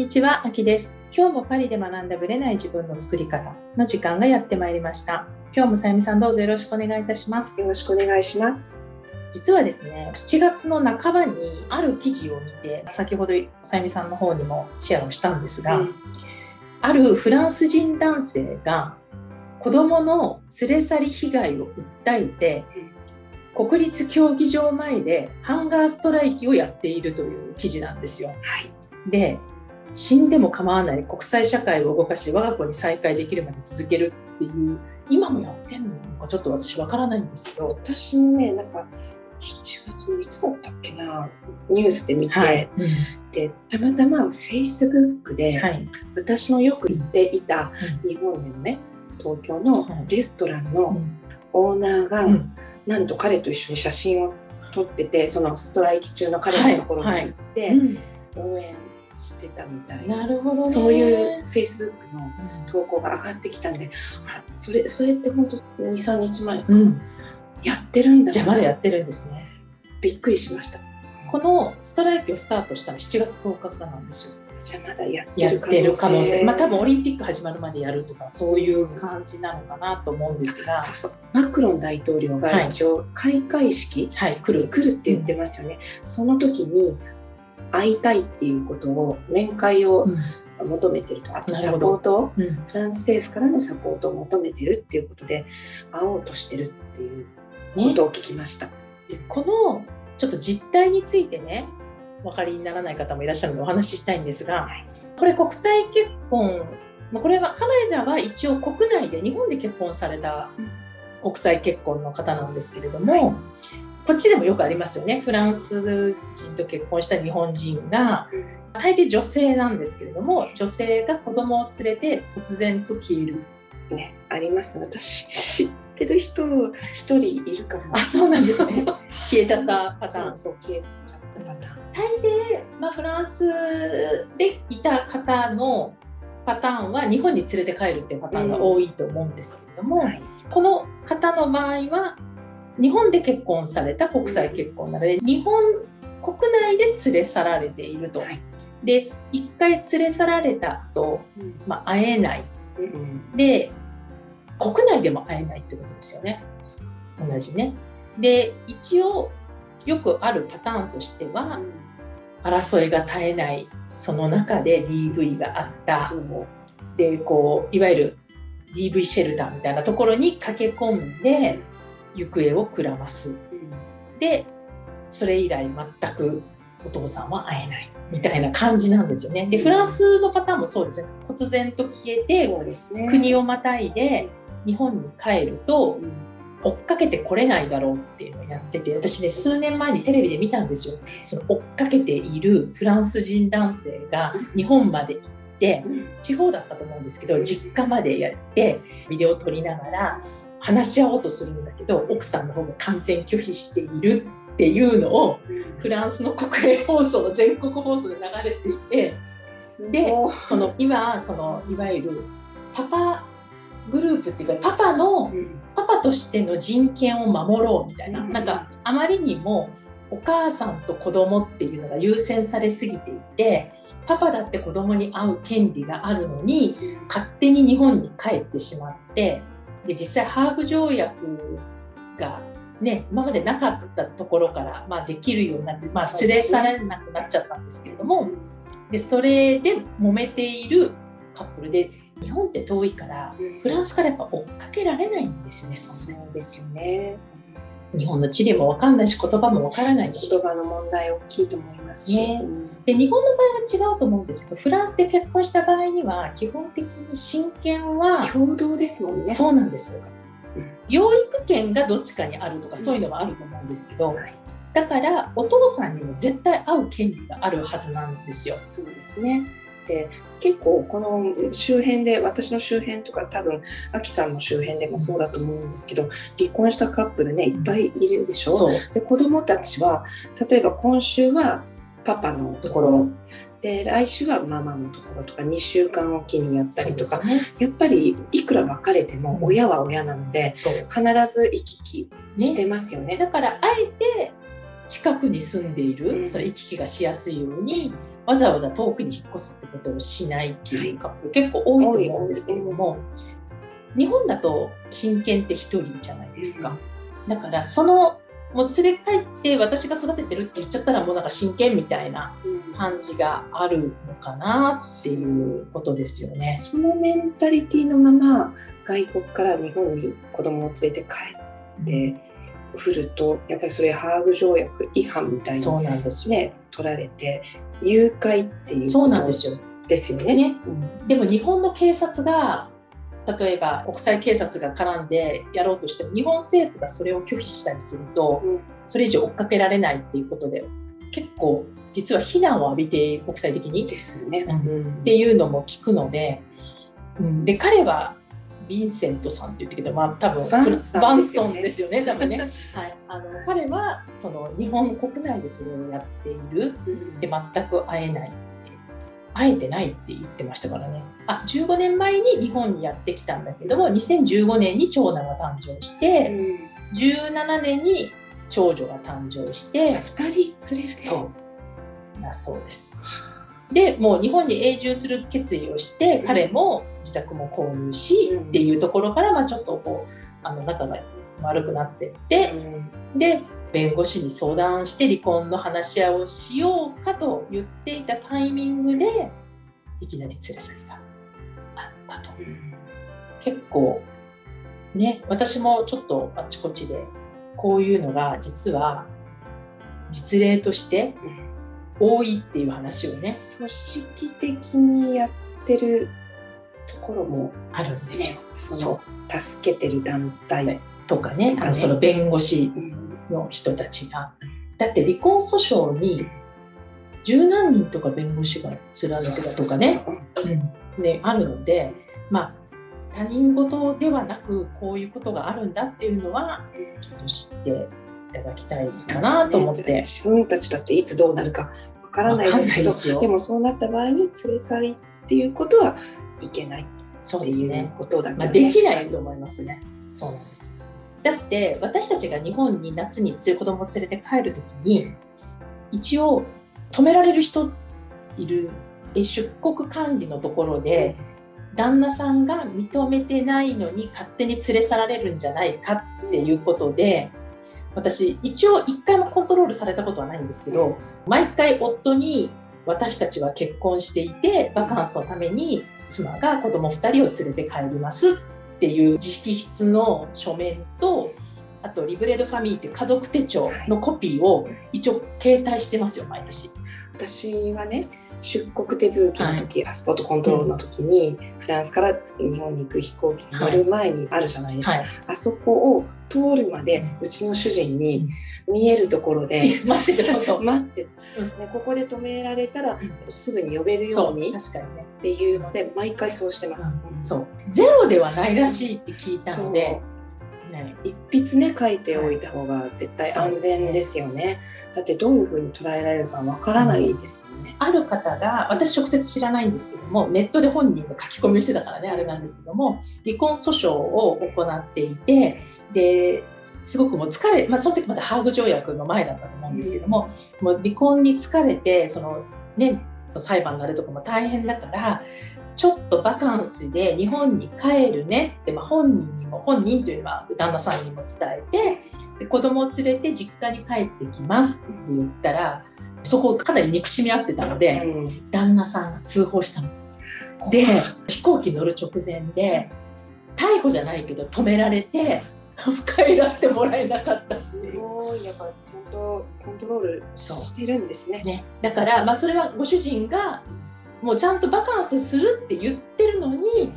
こんにちは、あきです。今日もパリで学んだブレない自分の作り方の時間がやってまいりました。今日もさゆみさんどうぞよろしくお願いいたします。よろしくお願いします。実はですね、7月の半ばにある記事を見て、先ほどさゆみさんの方にもシェアをしたんですが、うんあるフランス人男性が子供の連れ去り被害を訴えて、国立競技場前でハンガーストライキをやっているという記事なんですよ。はい。で死んでも構わない国際社会を動かし我が子に再会できるまで続けるっていう今もやってんの？かちょっと私わからないんですけど、私もね、なんか7月のいつだったっけな、ニュースで見て、はい、でたまたま Facebook で、はい、私のよく行っていた日本でのね、東京のレストランうのん。オーナーが、うん。なんと彼と一緒に写真を撮ってて、そのストライキ中の彼のところに行って、うん。応援してたみたい。な。なるほどね。そういう Facebook のうん。投稿が上がってきたんで、あらそれそれって本当2、3日前か、うん、やってるんだ。じゃあまだやってるんですね。びっくりしました。このストライキをスタートしたの7月10日からなんですよ。じゃあまだやってる可能性。てる可能性。まあ多分オリンピック始まるまでやるとかそういう感じなのかなと思うんですが。そうそうマクロン大統領はいが一応開会式はい。来る。に来るって言ってますよね。その時に会いたいっていうことを面会をうん。求めてると、あとサポートうん。フランス政府からのサポートを求めてるっていうことで会おうとしてるっていうことを聞きました。でこのちょっと実態についてねお分かりにならない方もいらっしゃるのでお話ししたいんですが、はい。これ国際結婚まあこれは彼らは一応国内で日本で結婚された国際結婚の方なんですけれども、こっちでもよくありますよねフランス人と結婚した日本人が大抵女性なんですけれども女性が子供を連れて突然と消えるね、ありますね。私知ってる人一人いるかも。あそうなんですね 消えちゃったパターンそうそう消えちゃったパターン。大抵、まあ、フランスでいた方のパターンは日本に連れて帰るっていうパターンが多いと思うんですけれども、はいこの方の場合は日本で結婚された国際結婚なので日本国内で連れ去られていると。はい。で一回連れ去られた後、まあ会えない。うんで国内でも会えないってことですよね。同じね。で一応よくあるパターンとしては、争いが絶えないその中で DV があった。でこういわゆる DV シェルターみたいなところに駆け込んで行方をくらます。でそれ以来全くお父さんは会えない。みたいな感じなんですよね。でフランスのパターンもそうですね忽然と消えてね。国をまたいで日本に帰るとうん。追っかけてこれないだろうっていうのをやってて私ね数年前にテレビで見たんですよ。その追っかけているフランス人男性が日本まで行って地方だったと思うんですけど実家までやってビデオを撮りながら話し合おうとするんだけど奥さんの方が完全拒否しているっていうのをフランスの国営放送全国放送で流れていてでその今そのいわゆるパパグループっていうかパパのパパとしての人権を守ろうみたいな、うん。なんかあまりにもお母さんと子供っていうのが優先されすぎていてパパだって子供に会う権利があるのに勝手に日本に帰ってしまってで実際ハーグ条約がね今までなかったところから、まあ、できるようになって、まあ、連れ去られなくなっちゃったんですけれども、でそれで揉めているカップルで日本って遠いからフランスからやっぱ追っかけられないんですよねそうですよね。日本の地理も分かんないし言葉も分からないし。言葉の問題大きいと思いますし。ねうんで日本の場合は違うと思うんですけどフランスで結婚した場合には基本的に親権は共同ですもんね。そうなんですうん養育権がどっちかにあるとかそういうのはあると思うんですけどはいだからお父さんにも絶対会う権利があるはずなんですよ。そうですね。で結構この周辺で私の周辺とか多分アキさんの周辺でもそうだと思うんですけど離婚したカップルねいっぱいいるでしょ？そうで子供たちは例えば今週はパパのところ。で来週はママのところとか2週間おきにやったりとか、ね。やっぱりいくら別れてもうん。親は親なのでそう。必ず行き来してますよね。だからあえて近くに住んでいる、うん。それ行き来がしやすいようにわざわざ遠くに引っ越すってことをしないっていうカップル結構多いと思うんですけれども、日本だと親権って1人じゃないですか。だからそのもう連れ帰って私が育ててるって言っちゃったらもうなんか真剣みたいな感じがあるのかなっていうことですよね。そのメンタリティのまま外国から日本に子供を連れて帰ってくるとやっぱりそれハーグ条約違反みたいに、そうなんですよね取られて誘拐っていうそうなんですよ。ですよね。ねでも日本の警察が例えば国際警察が絡んでやろうとしても日本政府がそれを拒否したりすると、うん。それ以上追っかけられないっていうことで結構実は非難を浴びて国際的に。ですよね。うん。うん。っていうのも聞くので,、うん、で彼はヴィンセントさんって言ってけど、まあ、多分バンさんバンですよね。ソンですよね多分ね、はい、あの彼はその日本国内でそれをやっている。で全く会えない会えてないって言ってましたからね。あ15年前に日本にやってきたんだけども2015年に長男が誕生して17年に長女が誕生してじゃあ二人連れて。そう。だそうです。でもう日本に永住する決意をしてうん。彼も自宅も購入し、うん。っていうところから、まあ、ちょっとこうあの仲が悪くなってって、うん。で弁護士に相談して離婚の話し合いをしようかと言っていたタイミングでいきなり連れ去りがあったと。結構ね私もちょっとあちこちでこういうのが実は実例として多いっていう話をね組織的にやってるところもあるんですよ。ね、そその助けてる団体、とかねねあのその弁護士うんの人たちがだって離婚訴訟に十何人とか弁護士が連ねてたとかねあるのでまあ他人事ではなくこういうことがあるんだっていうのはちょっと知っていただきたいかなと思って。自分たちだっていつどうなるかわからないですけどですよでもそうなった場合に連れ去りっていうことはいけないそうっていうですね。ことだけまあ、ねできないと思いますね。そうなんです。だって私たちが日本に夏に子供を連れて帰るときに一応止められる人いるえ出国管理のところで旦那さんが認めてないのに勝手に連れ去られるんじゃないかっていうことで私一応一回もコントロールされたことはないんですけど毎回夫に私たちは結婚していてバカンスのために妻が子供2人を連れて帰ります。っていう直筆の書面とあとリブレードファミリーって家族手帳のコピーを一応携帯してますよ毎年。私はね出国手続きの時、パスポートコントロールの時に、フランスから日本に行く飛行機に乗る前にあるじゃないですか、はい、あそこを通るまでうちの主人に見えるところで 待ってて待って、うん。ね、ここで止められたらすぐに呼べるよそううにっ確かにね、ていうので毎回そうしてます。そう。ゼロではないらしいって聞いたので、ね、一筆ね書いておいた方が絶対安全ですよね。だってどういうふうに捉えられるかわからないですもんね。ある方が私直接知らないんですけどもネットで本人が書き込みをしてたからねあれなんですけども離婚訴訟を行っていてですごくもう疲れ、まあ、その時まだハーグ条約の前だったと思うんですけども、もう離婚に疲れてその、ね、裁判になるとかも大変だからちょっとバカンスで日本に帰るねって、まあ、本人にも本人というのは旦那さんにも伝えてで子供を連れて実家に帰ってきますって言ったらそこかなり憎しみ合ってたので、うん。旦那さんが通報したの。で飛行機乗る直前で逮捕じゃないけど止められて帰らせてもらえなかったし。すごい。やっぱちゃんとコントロールしてるんですね。ね、だから、まあ、それはご主人がもうちゃんとバカンスするって言ってるのに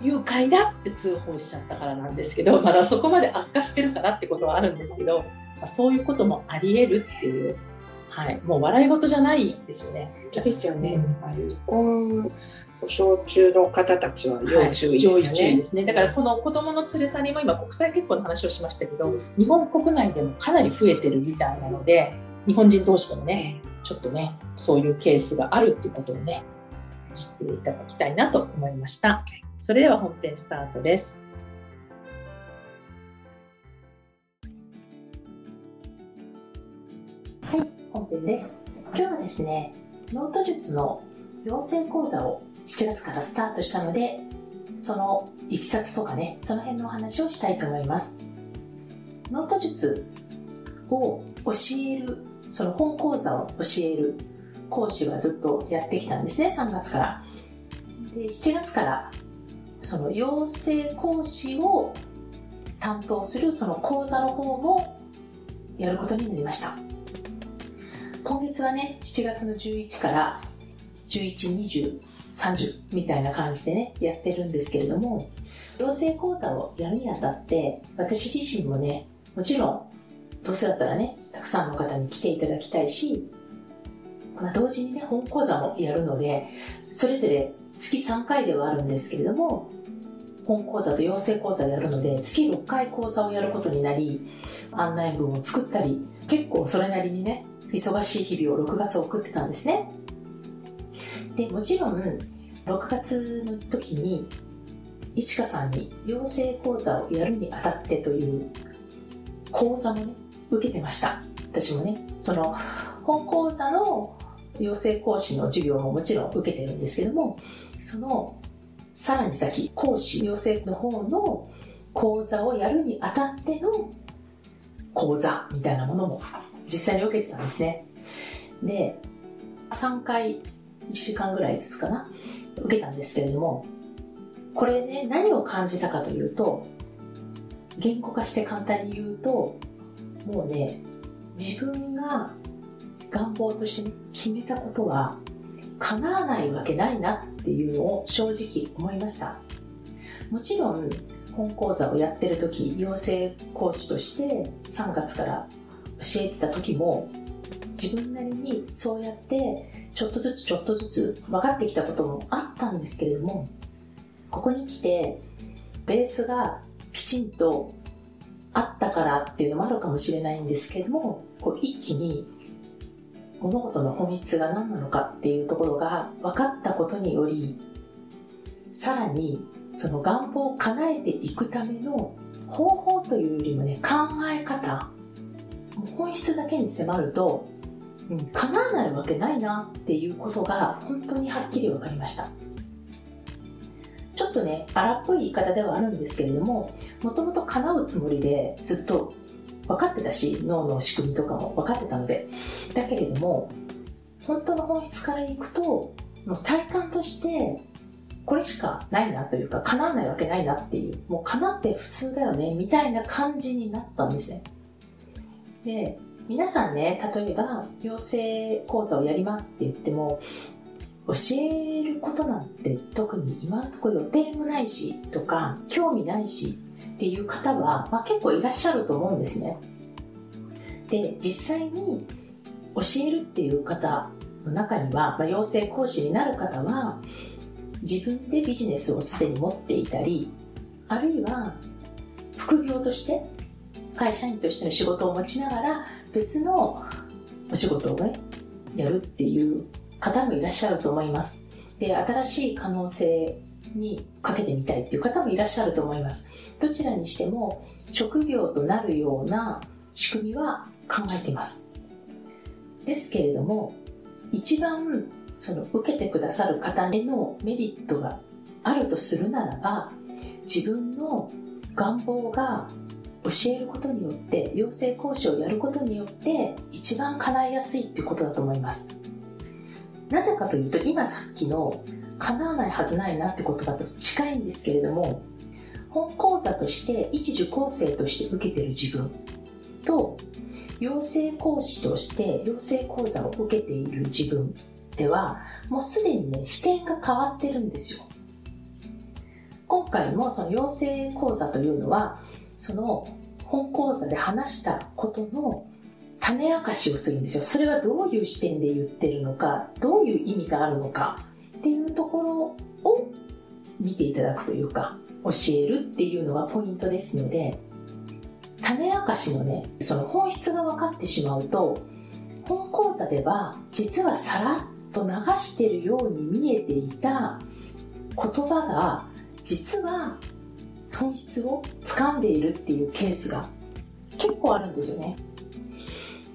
誘拐だって通報しちゃったからなんですけど まだそこまで悪化してるからってことはあるんですけど、まあ、そういうこともありえるっていう、はい、もう笑い事じゃないですよね。本当ですよね。うん離婚訴訟中の方たちは要注意ですよはい要注意ね。ですね。だからこの子供の連れ去りも今国際結婚の話をしましたけど、日本国内でもかなり増えてるみたいなので、日本人同士でもね、ちょっとね、そういうケースがあるっていうことをね、知っていただきたいなと思いました。それでは本編スタートです。はい、本編です。今日はですね、ノート術の養成講座を7月からスタートしたので、そのいきさつとかね、その辺のお話をしたいと思います。ノート術を教える、その本講座を教える講師はずっとやってきたんですね、3月から。で、7月からその養成講師を担当するその講座の方もやることになりました。今月はね、7月の11から11、20、30みたいな感じでね、やってるんですけれども、養成講座をやるにあたって、私自身もね、もちろん、どうせだったらね、くさんの方に来ていただきたいし、まあ、同時にね、本講座もやるので、それぞれ月3回ではあるんですけれども、本講座と養成講座をやるので、月6回講座をやることになり、案内文を作ったり、結構それなりにね、忙しい日々を6月送ってたんですね。で、もちろん、6月の時に、いちかさんに養成講座をやるにあたってという講座もね、受けてました。私もね、その、本講座の養成講師の授業ももちろん受けてるんですけども、その、さらに先、講師養成の方の講座をやるにあたっての講座みたいなものも実際に受けてたんですね。で、3回1時間ぐらいずつかな、受けたんですけれども、これね、何を感じたかというと、言語化して簡単に言うと、もうね、自分が願望として、決めたことは叶わないわけないなっていうのを正直思いました。もちろん、本講座をやってる時、養成講師として3月から教えてた時も、自分なりにそうやってちょっとずつちょっとずつ分かってきたこともあったんですけれども、ここに来て、ベースがきちんとあったからっていうのもあるかもしれないんですけども、こう一気に物事の本質が何なのかっていうところが分かったことにより、さらにその願望を叶えていくための方法というよりもね、考え方、本質だけに迫ると、うん、叶わないわけないなっていうことが本当にはっきり分かりました。ちょっとね、荒っぽい言い方ではあるんですけれども、もともと叶うつもりでずっと分かってたし、脳の仕組みとかも分かってたので。だけれども、本当の本質からいくと、もう体感として、これしかないなというか、叶わないわけないなっていう、もう叶って普通だよね、みたいな感じになったんですね。で、皆さんね、例えば、養成講座をやりますって言っても、教えることなんて特に今のところ予定もないしとか興味ないしっていう方は、まあ、結構いらっしゃると思うんですね。で、実際に教えるっていう方の中には、まあ、養成講師になる方は、自分でビジネスをすでに持っていたり、あるいは副業として会社員としての仕事を持ちながら別のお仕事をね、やるっていう方もいらっしゃると思います。で、新しい可能性にかけてみたいっていう方もいらっしゃると思います。どちらにしても職業となるような仕組みは考えています。ですけれども、一番その受けてくださる方へのメリットがあるとするならば、自分の願望が教えることによって、養成講師をやることによって一番叶いやすいってことだと思います。なぜかというと、今さっきの叶わないはずないなって言葉と近いんですけれども、本講座として一受講生として受けてる自分と養成講師として養成講座を受けている自分ではもうすでにね視点が変わってるんですよ。今回もその養成講座というのはその本講座で話したことの種明かしをするんですよ。それはどういう視点で言ってるのかどういう意味があるのかっていうところを見ていただくというか教えるっていうのがポイントですので種明かしのねその本質が分かってしまうと本講座では実はさらっと流してるように見えていた言葉が実は本質を掴んでいるっていうケースが結構あるんですよね。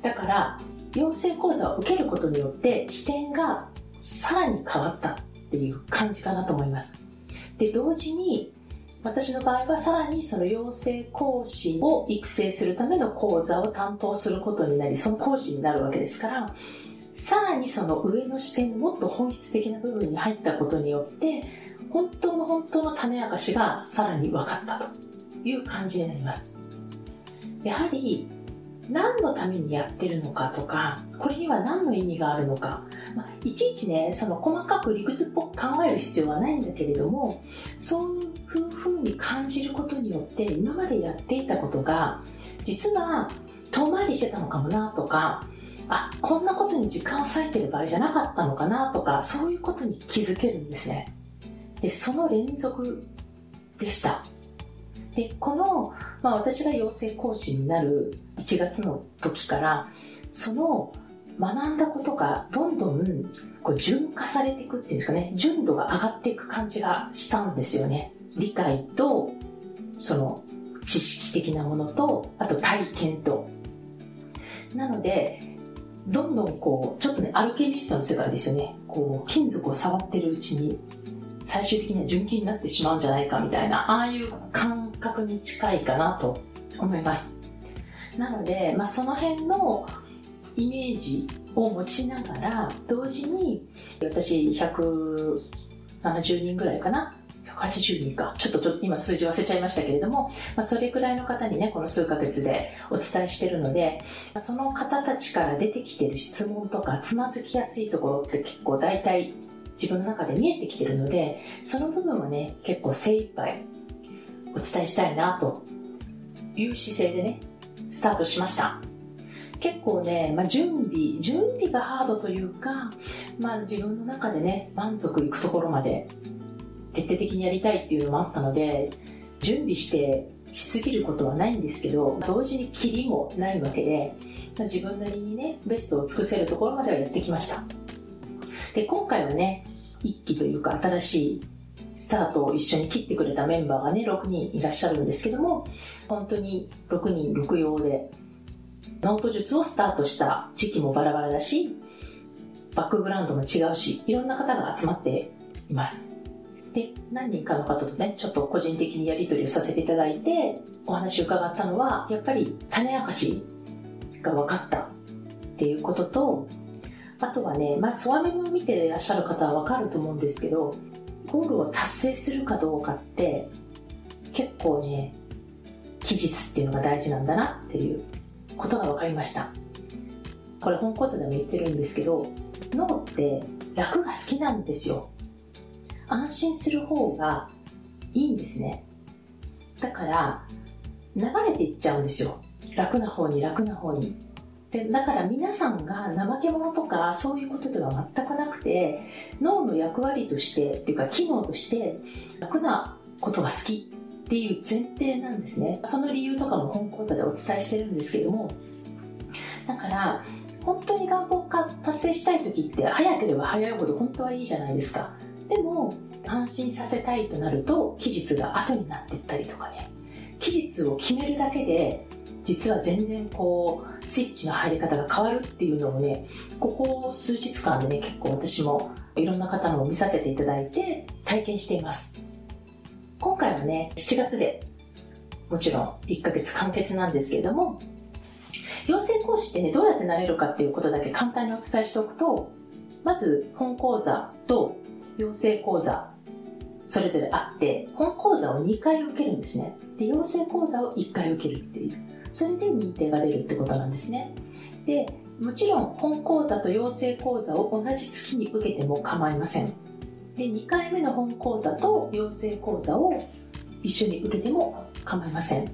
だから養成講座を受けることによって視点がさらに変わったっていう感じかなと思います。で同時に私の場合はさらにその養成講師を育成するための講座を担当することになりその講師になるわけですからさらにその上の視点のもっと本質的な部分に入ったことによって本当の本当の種明かしがさらに分かったという感じになります。やはり何のためにやってるのかとかこれには何の意味があるのか、まあ、いちいちねその細かく理屈っぽく考える必要はないんだけれどもそういうふうに感じることによって今までやっていたことが実は遠回りしてたのかもなとかあこんなことに時間を割いてる場合じゃなかったのかなとかそういうことに気づけるんですね。でその連続でした。でこの、まあ、私が養成講師になる1月の時からその学んだことがどんどんこう順化されていくっていうんですかね。純度が上がっていく感じがしたんですよね。理解とその知識的なものとあと体験と。なのでどんどんこうちょっとねアルケミストの世界ですよね。こう金属を触ってるうちに最終的には純金になってしまうんじゃないかみたいなああいう感覚に近いかなと思います。なので、まあ、その辺のイメージを持ちながら同時に私170人ぐらいかな？180人か。ちょっと今数字忘れちゃいましたけれども、まあ、それくらいの方にねこの数ヶ月でお伝えしてるのでその方たちから出てきてる質問とかつまずきやすいところって結構大体自分の中で見えてきてるのでその部分はね結構精一杯お伝えしたいなという姿勢でねスタートしました。結構ね、まあ、準備準備がハードというか、まあ、自分の中でね満足いくところまで徹底的にやりたいっていうのもあったので準備してしすぎることはないんですけど同時にキリもないわけで、まあ、自分なりにねベストを尽くせるところまではやってきました。で今回はね一期というか新しいスタートを一緒に切ってくれたメンバーがね6人いらっしゃるんですけども本当に6人6様でノート術をスタートした時期もバラバラだしバックグラウンドも違うしいろんな方が集まっています。で何人かの方とねちょっと個人的にやり取りをさせていただいてお話を伺ったのはやっぱり種明かしが分かったっていうこととあとはね、まあ、スワメも見ていらっしゃる方は分かると思うんですけどゴールを達成するかどうかって結構ね期日っていうのが大事なんだなっていうことが分かりました。これ本講座でも言ってるんですけど脳って楽が好きなんですよ。安心する方がいいんですね。だから流れていっちゃうんですよ。楽な方に楽な方に。でだから皆さんが怠け者とかそういうことでは全くなくて脳の役割としてっていうか機能として楽なことが好きっていう前提なんですね。その理由とかも本講座でお伝えしてるんですけども。だから本当に願望が達成したい時って早ければ早いほど本当はいいじゃないですか。でも安心させたいとなると期日が後になっていったりとかね。期日を決めるだけで実は全然こうスイッチの入り方が変わるっていうのをねここ数日間でね結構私もいろんな方のを見させていただいて体験しています。今回はね7月でもちろん1ヶ月完結なんですけれども養成講師ってねどうやってなれるかっていうことだけ簡単にお伝えしておくとまず本講座と養成講座それぞれあって本講座を2回受けるんですね。で養成講座を1回受けるっていう。それで認定が出るってことなんですね。でもちろん本講座と養成講座を同じ月に受けても構いません。で2回目の本講座と養成講座を一緒に受けても構いません。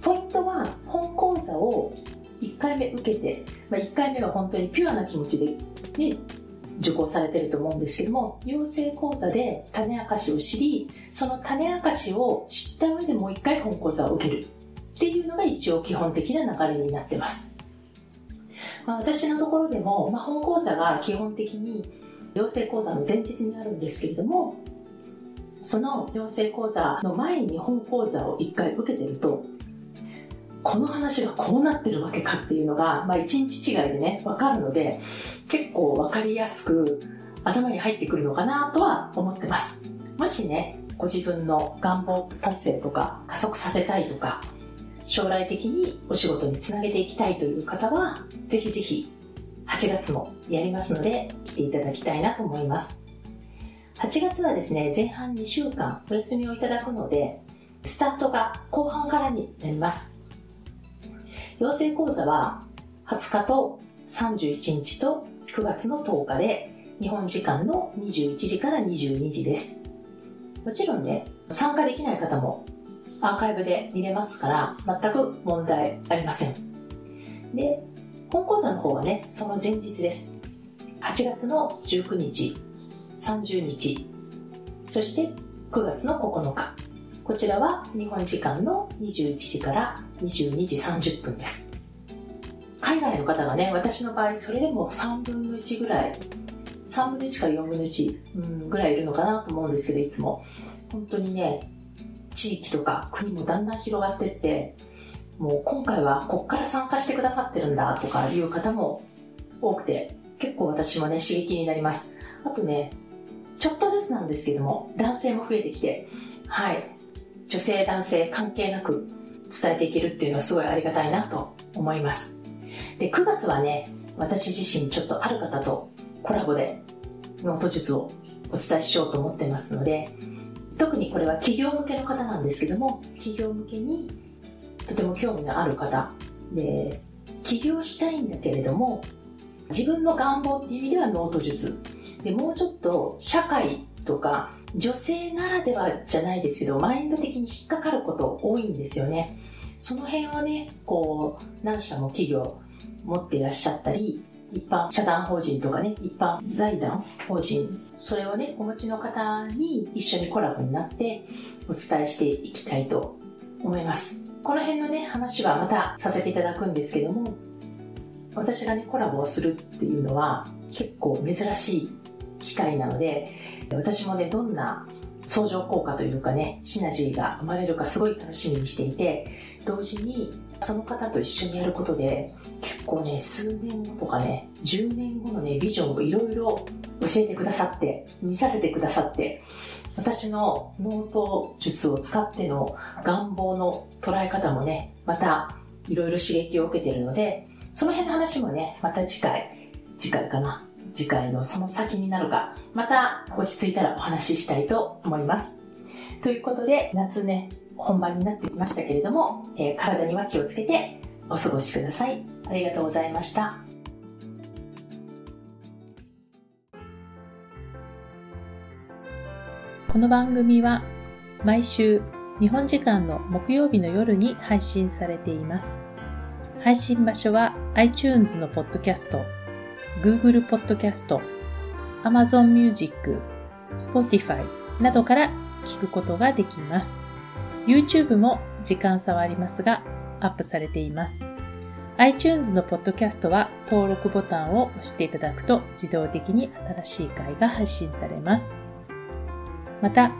ポイントは本講座を1回目受けて、まあ、1回目は本当にピュアな気持ちで、ね、受講されてると思うんですけども養成講座で種明かしを知りその種明かしを知った上でもう1回本講座を受けるっていうのが一応基本的な流れになってます。まあ、私のところでも、まあ、本講座が基本的に養成講座の前日にあるんですけれども、その養成講座の前に本講座を1回受けてると、この話がこうなってるわけかっていうのが、まあ、一日違いでね、わかるので、結構わかりやすく頭に入ってくるのかなとは思ってます。もしね、ご自分の願望達成とか加速させたいとか、将来的にお仕事につなげていきたいという方は、ぜひぜひ8月もやりますので、来ていただきたいなと思います。8月はですね、前半2週間お休みをいただくので、スタートが後半からになります。養成講座は20日と31日と9月の10日で日本時間の21時から22時です。もちろんね、参加できない方もアーカイブで見れますから全く問題ありません。で、本講座の方はね、その前日です。8月の19日、30日、そして9月の9日。こちらは日本時間の21時から22時30分です。海外の方がね、私の場合、それでも3分の1ぐらい、3分の1から4分の1、うん、ぐらいいるのかなと思うんですけど、いつも。本当にね、地域とか国もだんだん広がってって、もう今回はこっから参加してくださってるんだとかいう方も多くて、結構私もね、刺激になります。あとね、ちょっとずつなんですけども、男性も増えてきて、はい、女性男性関係なく伝えていけるっていうのはすごいありがたいなと思います。で、9月はね、私自身ちょっとある方とコラボでノート術をお伝えしようと思ってますので、特にこれは企業向けの方なんですけども、企業向けにとても興味のある方で、起業したいんだけれども、自分の願望っていう意味ではノート術。で、もうちょっと社会とか女性ならではじゃないですけど、マインド的に引っかかること多いんですよね。その辺はね、こう、何社も企業持っていらっしゃったり、一般社団法人とかね、一般財団法人、それをね、お持ちの方に一緒にコラボになってお伝えしていきたいと思います。この辺のね、話はまたさせていただくんですけども、私がね、コラボをするっていうのは結構珍しい機会なので、私もね、どんな相乗効果というかね、シナジーが生まれるかすごい楽しみにしていて、同時にその方と一緒にやることで、結構ね、数年後とかね、10年後のね、ビジョンをいろいろ教えてくださって、見させてくださって、私のノート術を使っての願望の捉え方もね、またいろいろ刺激を受けているので、その辺の話もね、また次回、次回かな。次回のその先になるか、また落ち着いたらお話ししたいと思います。ということで、夏ね、本番になってきましたけれども、えー、体には気をつけてお過ごしください。ありがとうございました。この番組は毎週日本時間の木曜日の夜に配信されています。配信場所は iTunes のポッドキャスト、Google ポッドキャスト、Amazon Music、Spotify などから聞くことができます。YouTube も時間差はありますがアップされています。iTunes のポッドキャストは登録ボタンを押していただくと自動的に新しい回が配信されます。また、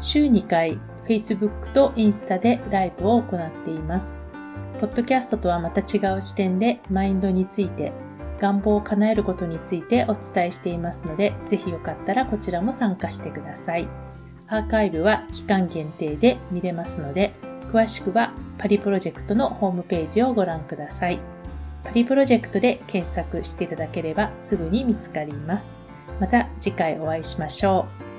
週2回 Facebook とインスタでライブを行っています。ポッドキャストとはまた違う視点でマインドについて、願望を叶えることについてお伝えしていますので、ぜひよかったらこちらも参加してください。アーカイブは期間限定で見れますので、詳しくはパリプロジェクトのホームページをご覧ください。パリプロジェクトで検索していただければすぐに見つかります。また次回お会いしましょう。